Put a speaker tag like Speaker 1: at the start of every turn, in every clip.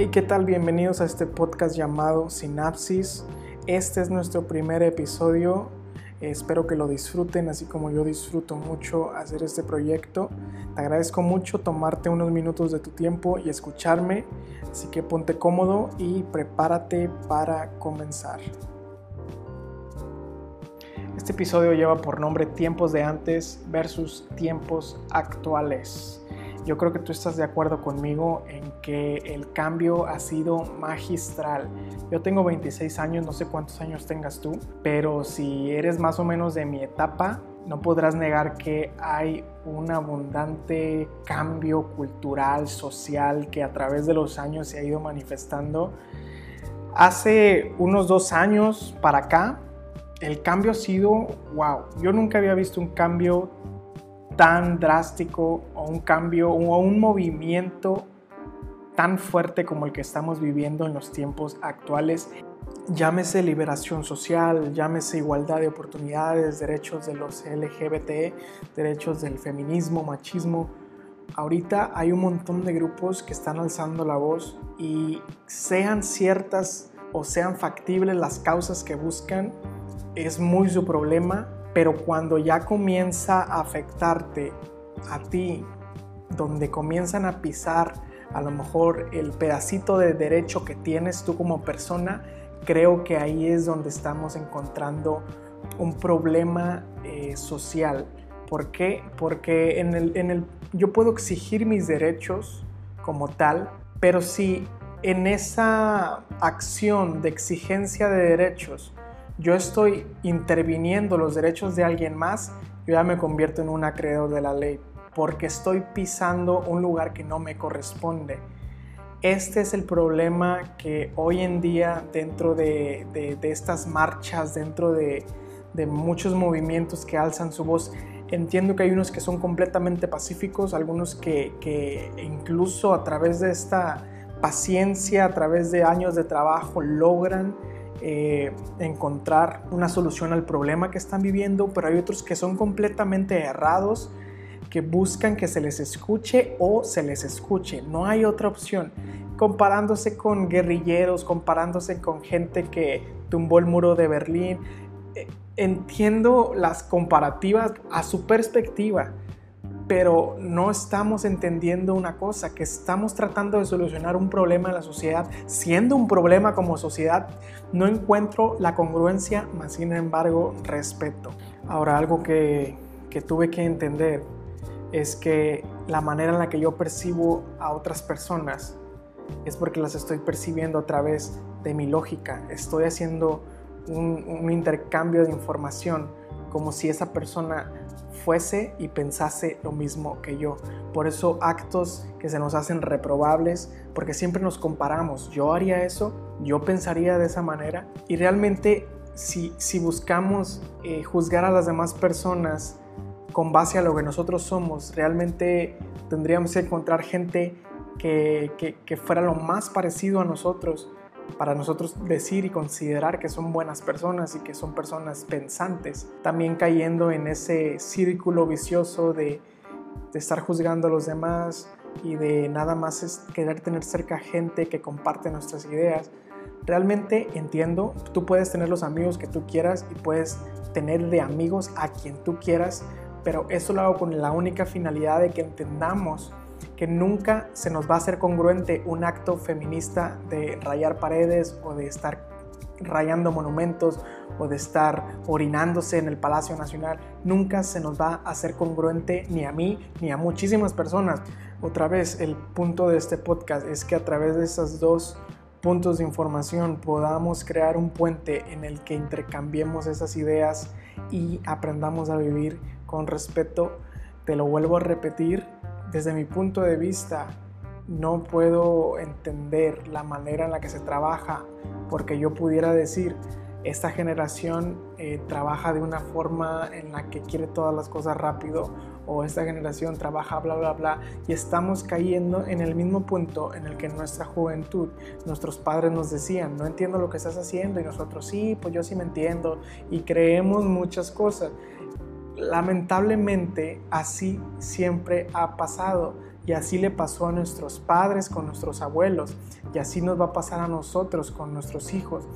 Speaker 1: Hey, ¿qué tal? Bienvenidos a este podcast llamado Sinapsis. Este es nuestro primer episodio. Espero que lo disfruten, así como yo disfruto mucho hacer este proyecto. Te agradezco mucho tomarte unos minutos de tu tiempo y escucharme. Así que ponte cómodo y prepárate para comenzar. Este episodio lleva por nombre Tiempos de antes versus tiempos actuales. Yo creo que tú estás de acuerdo conmigo en que el cambio ha sido magistral. Yo tengo 26 años, no sé cuántos años tengas tú, pero si eres más o menos de mi etapa, no podrás negar que hay un abundante cambio cultural, social, que a través de los años se ha ido manifestando. Hace unos dos años para acá, el cambio ha sido, wow, yo nunca había visto un cambio tan drástico o un cambio o un movimiento tan fuerte como el que estamos viviendo en los tiempos actuales. Llámese liberación social, llámese igualdad de oportunidades, derechos de los LGBT, derechos del feminismo, machismo. Ahorita hay un montón de grupos que están alzando la voz y sean ciertas o sean factibles las causas que buscan, es muy su problema, pero cuando ya comienza a afectarte a ti, donde comienzan a pisar a lo mejor el pedacito de derecho que tienes tú como persona, creo que ahí es donde estamos encontrando un problema eh, social. ¿Por qué? Porque en el, en el, yo puedo exigir mis derechos como tal, pero si en esa acción de exigencia de derechos yo estoy interviniendo los derechos de alguien más, yo ya me convierto en un acreedor de la ley, porque estoy pisando un lugar que no me corresponde. Este es el problema que hoy en día dentro de, estas marchas, dentro de, muchos movimientos que alzan su voz, entiendo que hay unos que son completamente pacíficos, algunos que, que incluso a través de esta paciencia, a través de años de trabajo, logran eh, encontrar una solución al problema que están viviendo, pero hay otros que son completamente errados, que buscan que se les escuche o se les escuche. No hay otra opción. Comparándose con guerrilleros, comparándose con gente que tumbó el muro de Berlín. Eh, entiendo las comparativas a su perspectiva, pero no estamos entendiendo una cosa, que estamos tratando de solucionar un problema en la sociedad, siendo un problema como sociedad, no encuentro la congruencia, más sin embargo respeto. Ahora algo que, que tuve que entender es que la manera en la que yo percibo a otras personas es porque las estoy percibiendo a través de mi lógica, estoy haciendo un, un intercambio de información como si esa persona fuese y pensase lo mismo que yo. Por eso actos que se nos hacen reprobables, porque siempre nos comparamos. Yo haría eso, yo pensaría de esa manera. Y realmente si, si buscamos eh, juzgar a las demás personas con base a lo que nosotros somos, realmente tendríamos que encontrar gente que, que, que fuera lo más parecido a nosotros para nosotros decir y considerar que son buenas personas y que son personas pensantes, también cayendo en ese círculo vicioso de, estar juzgando a los demás y de nada más es querer tener cerca gente que comparte nuestras ideas. Realmente entiendo, tú puedes tener los amigos que tú quieras y puedes tener de amigos a quien tú quieras, pero eso lo hago con la única finalidad de que entendamos que nunca se nos va a hacer congruente un acto feminista de rayar paredes o de estar rayando monumentos o de estar orinándose en el Palacio Nacional. Nunca se nos va a hacer congruente ni a mí ni a muchísimas personas. Otra vez, el punto de este podcast es que a través de esos dos puntos de información podamos crear un puente en el que intercambiemos esas ideas y aprendamos a vivir con respeto. Te lo vuelvo a repetir, desde mi punto de vista, no puedo entender la manera en la que se trabaja, porque yo pudiera decir, esta generación eh, trabaja de una forma en la que quiere todas las cosas rápido, o esta generación trabaja bla, bla, bla, y estamos cayendo en el mismo punto en el que en nuestra juventud nuestros padres nos decían, no entiendo lo que estás haciendo, y nosotros sí, pues yo sí me entiendo, y creemos muchas cosas. Lamentablemente así siempre ha pasado y así le pasó a nuestros padres con nuestros abuelos y así nos va a pasar a nosotros con nuestros hijos.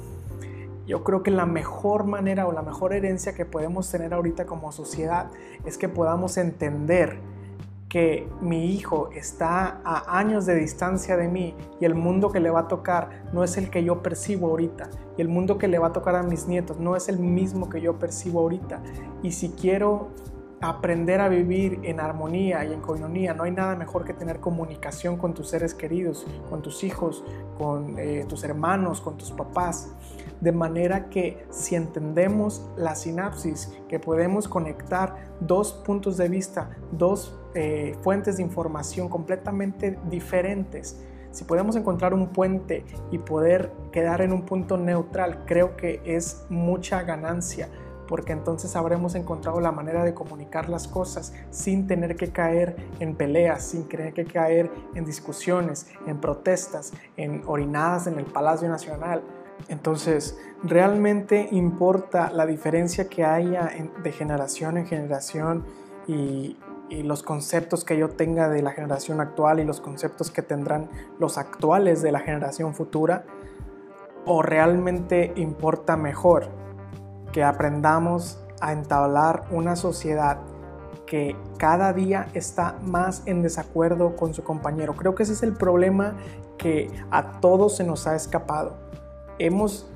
Speaker 1: Yo creo que la mejor manera o la mejor herencia que podemos tener ahorita como sociedad es que podamos entender que mi hijo está a años de distancia de mí y el mundo que le va a tocar no es el que yo percibo ahorita y el mundo que le va a tocar a mis nietos no es el mismo que yo percibo ahorita y si quiero aprender a vivir en armonía y en coinonía. No hay nada mejor que tener comunicación con tus seres queridos, con tus hijos, con eh, tus hermanos, con tus papás. De manera que si entendemos la sinapsis, que podemos conectar dos puntos de vista, dos eh, fuentes de información completamente diferentes, si podemos encontrar un puente y poder quedar en un punto neutral, creo que es mucha ganancia porque entonces habremos encontrado la manera de comunicar las cosas sin tener que caer en peleas, sin tener que caer en discusiones, en protestas, en orinadas en el Palacio Nacional. Entonces, realmente importa la diferencia que haya de generación en generación y, y los conceptos que yo tenga de la generación actual y los conceptos que tendrán los actuales de la generación futura, o realmente importa mejor que aprendamos a entablar una sociedad que cada día está más en desacuerdo con su compañero. Creo que ese es el problema que a todos se nos ha escapado. Hemos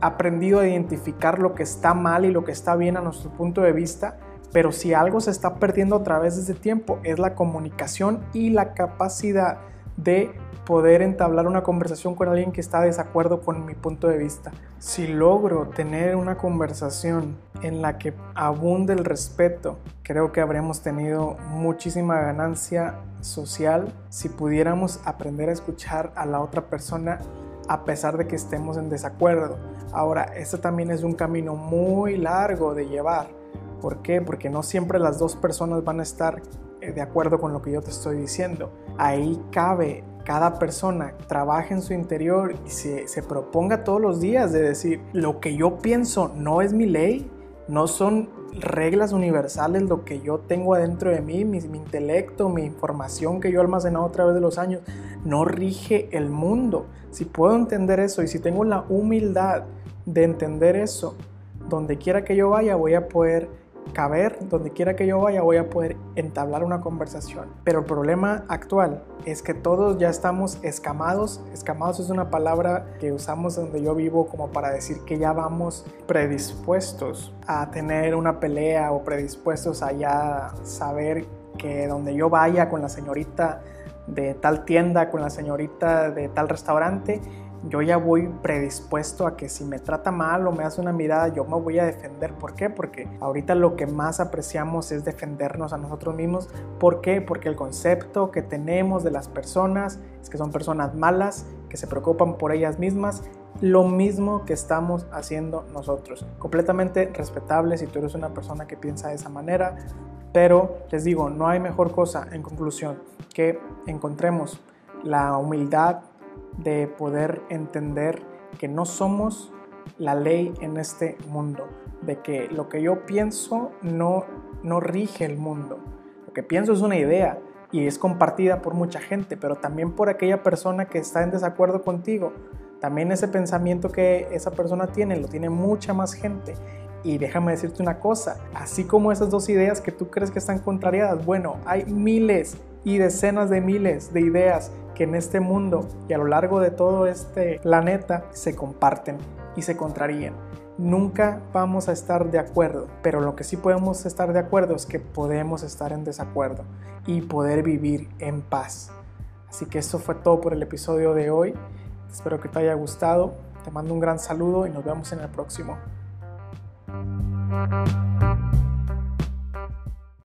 Speaker 1: aprendido a identificar lo que está mal y lo que está bien a nuestro punto de vista, pero si algo se está perdiendo a través de ese tiempo es la comunicación y la capacidad de poder entablar una conversación con alguien que está de desacuerdo con mi punto de vista. Si logro tener una conversación en la que abunde el respeto, creo que habremos tenido muchísima ganancia social si pudiéramos aprender a escuchar a la otra persona a pesar de que estemos en desacuerdo. Ahora, esto también es un camino muy largo de llevar. ¿Por qué? Porque no siempre las dos personas van a estar eh, de acuerdo con lo que yo te estoy diciendo. Ahí cabe cada persona trabaje en su interior y se, se, proponga todos los días de decir, lo que yo pienso no es mi ley, no son reglas universales lo que yo tengo adentro de mí, mi, mi intelecto, mi información que yo he almacenado a través de los años, no rige el mundo. Si puedo entender eso y si tengo la humildad de entender eso, donde quiera que yo vaya voy a poder caber, donde quiera que yo vaya voy a poder entablar una conversación. Pero el problema actual es que todos ya estamos escamados. Escamados es una palabra que usamos donde yo vivo como para decir que ya vamos predispuestos a tener una pelea o predispuestos a ya saber que donde yo vaya con la señorita de tal tienda, con la señorita de tal restaurante, yo ya voy predispuesto a que si me trata mal o me hace una mirada, yo me voy a defender. ¿Por qué? Porque ahorita lo que más apreciamos es defendernos a nosotros mismos. ¿Por qué? Porque el concepto que tenemos de las personas es que son personas malas, que se preocupan por ellas mismas. Lo mismo que estamos haciendo nosotros. Completamente respetable si tú eres una persona que piensa de esa manera. Pero les digo, no hay mejor cosa en conclusión que encontremos la humildad de poder entender que no somos la ley en este mundo, de que lo que yo pienso no, no rige el mundo. Lo que pienso es una idea y es compartida por mucha gente, pero también por aquella persona que está en desacuerdo contigo. También ese pensamiento que esa persona tiene lo tiene mucha más gente. Y déjame decirte una cosa, así como esas dos ideas que tú crees que están contrariadas, bueno, hay miles y decenas de miles de ideas que en este mundo y a lo largo de todo este planeta se comparten y se contrarían. Nunca vamos a estar de acuerdo, pero lo que sí podemos estar de acuerdo es que podemos estar en desacuerdo y poder vivir en paz. Así que eso fue todo por el episodio de hoy. Espero que te haya gustado. Te mando un gran saludo y nos vemos en el próximo.